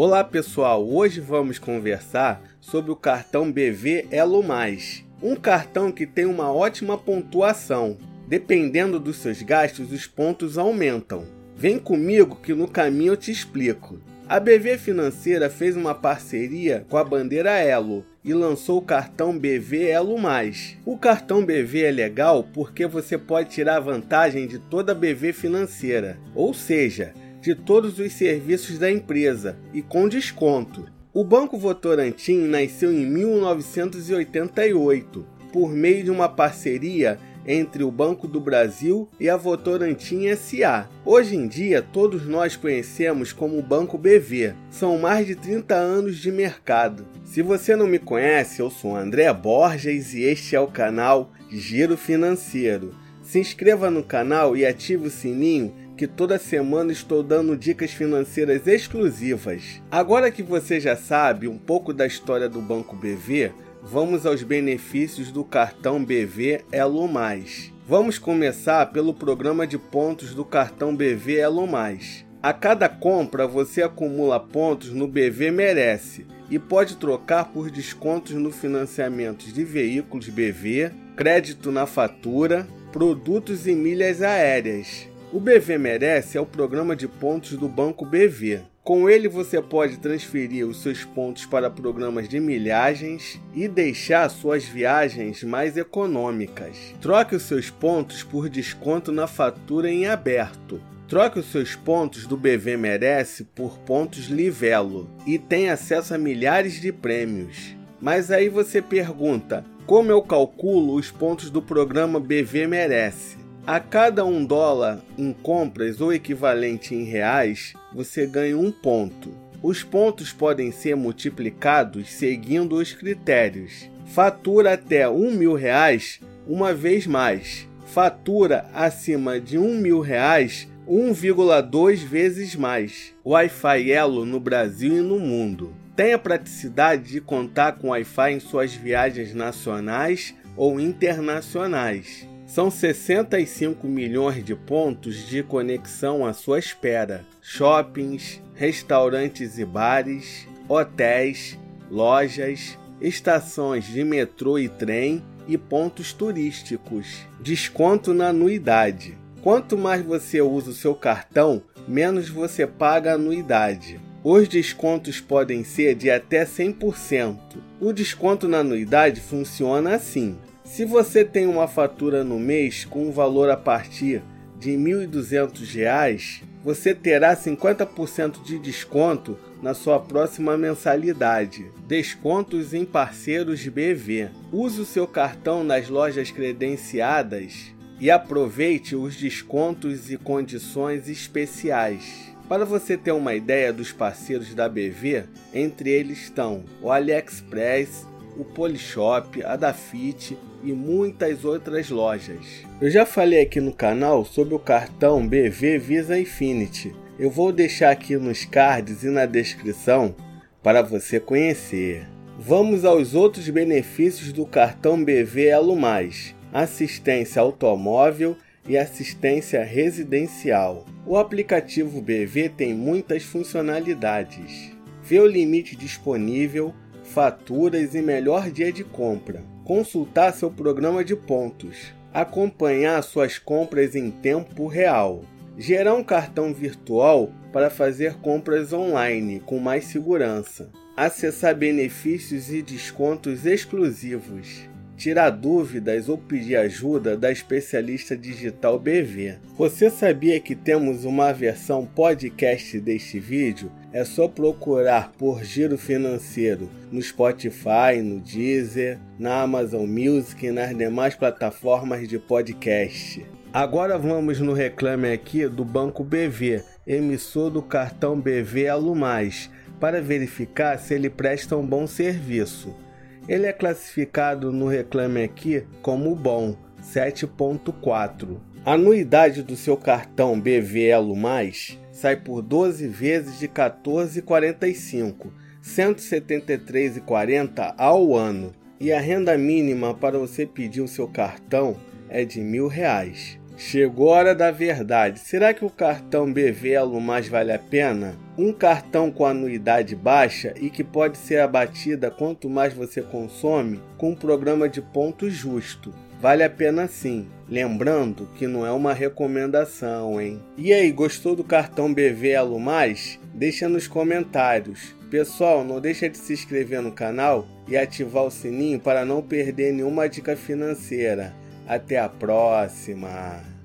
Olá pessoal, hoje vamos conversar sobre o cartão BV Elo Mais, um cartão que tem uma ótima pontuação. Dependendo dos seus gastos, os pontos aumentam. Vem comigo que no caminho eu te explico. A BV Financeira fez uma parceria com a bandeira Elo e lançou o cartão BV Elo Mais. O cartão BV é legal porque você pode tirar vantagem de toda a BV Financeira, ou seja, de todos os serviços da empresa e com desconto. O Banco Votorantim nasceu em 1988 por meio de uma parceria entre o Banco do Brasil e a Votorantim SA. Hoje em dia, todos nós conhecemos como Banco BV. São mais de 30 anos de mercado. Se você não me conhece, eu sou André Borges e este é o canal Giro Financeiro. Se inscreva no canal e ative o sininho que toda semana estou dando dicas financeiras exclusivas. Agora que você já sabe um pouco da história do Banco BV, vamos aos benefícios do cartão BV Elo Mais. Vamos começar pelo programa de pontos do cartão BV Elo Mais. A cada compra você acumula pontos no BV Merece e pode trocar por descontos no financiamento de veículos BV, crédito na fatura, produtos e milhas aéreas. O BV Merece é o programa de pontos do Banco BV. Com ele você pode transferir os seus pontos para programas de milhagens e deixar suas viagens mais econômicas. Troque os seus pontos por desconto na fatura em aberto. Troque os seus pontos do BV Merece por pontos Livelo e tem acesso a milhares de prêmios. Mas aí você pergunta: como eu calculo os pontos do programa BV Merece? A cada um dólar em compras ou equivalente em reais, você ganha um ponto. Os pontos podem ser multiplicados seguindo os critérios. Fatura até um mil reais uma vez mais. Fatura acima de um mil reais 1,2 vezes mais. Wi-Fi Elo no Brasil e no mundo. Tem a praticidade de contar com Wi-Fi em suas viagens nacionais ou internacionais. São 65 milhões de pontos de conexão à sua espera. Shoppings, restaurantes e bares, hotéis, lojas, estações de metrô e trem e pontos turísticos. Desconto na anuidade. Quanto mais você usa o seu cartão, menos você paga a anuidade. Os descontos podem ser de até 100%. O desconto na anuidade funciona assim: se você tem uma fatura no mês com um valor a partir de R$ 1.200, você terá 50% de desconto na sua próxima mensalidade. Descontos em parceiros BV. Use o seu cartão nas lojas credenciadas e aproveite os descontos e condições especiais. Para você ter uma ideia dos parceiros da BV, entre eles estão o AliExpress, o Polishop, a Dafit e muitas outras lojas. Eu já falei aqui no canal sobre o cartão BV Visa Infinity. Eu vou deixar aqui nos cards e na descrição para você conhecer. Vamos aos outros benefícios do cartão BV Elo Mais: assistência automóvel e assistência residencial. O aplicativo BV tem muitas funcionalidades. Vê o limite disponível, faturas e melhor dia de compra. Consultar seu programa de pontos. Acompanhar suas compras em tempo real. Gerar um cartão virtual para fazer compras online com mais segurança. Acessar benefícios e descontos exclusivos tirar dúvidas ou pedir ajuda da especialista digital BV. Você sabia que temos uma versão podcast deste vídeo? É só procurar por Giro Financeiro no Spotify, no Deezer, na Amazon Music e nas demais plataformas de podcast. Agora vamos no reclame aqui do Banco BV, emissor do cartão BV Alumais, para verificar se ele presta um bom serviço. Ele é classificado no Reclame Aqui como bom, 7.4. A anuidade do seu cartão BV Elo Mais sai por 12 vezes de 14,45, 173,40 ao ano. E a renda mínima para você pedir o seu cartão é de mil reais. Chegou a hora da verdade. Será que o cartão BV Elo Mais vale a pena? Um cartão com anuidade baixa e que pode ser abatida quanto mais você consome com um programa de ponto justo. Vale a pena sim. Lembrando que não é uma recomendação, hein? E aí, gostou do cartão BV Elo Mais? Deixa nos comentários. Pessoal, não deixa de se inscrever no canal e ativar o sininho para não perder nenhuma dica financeira. Até a próxima!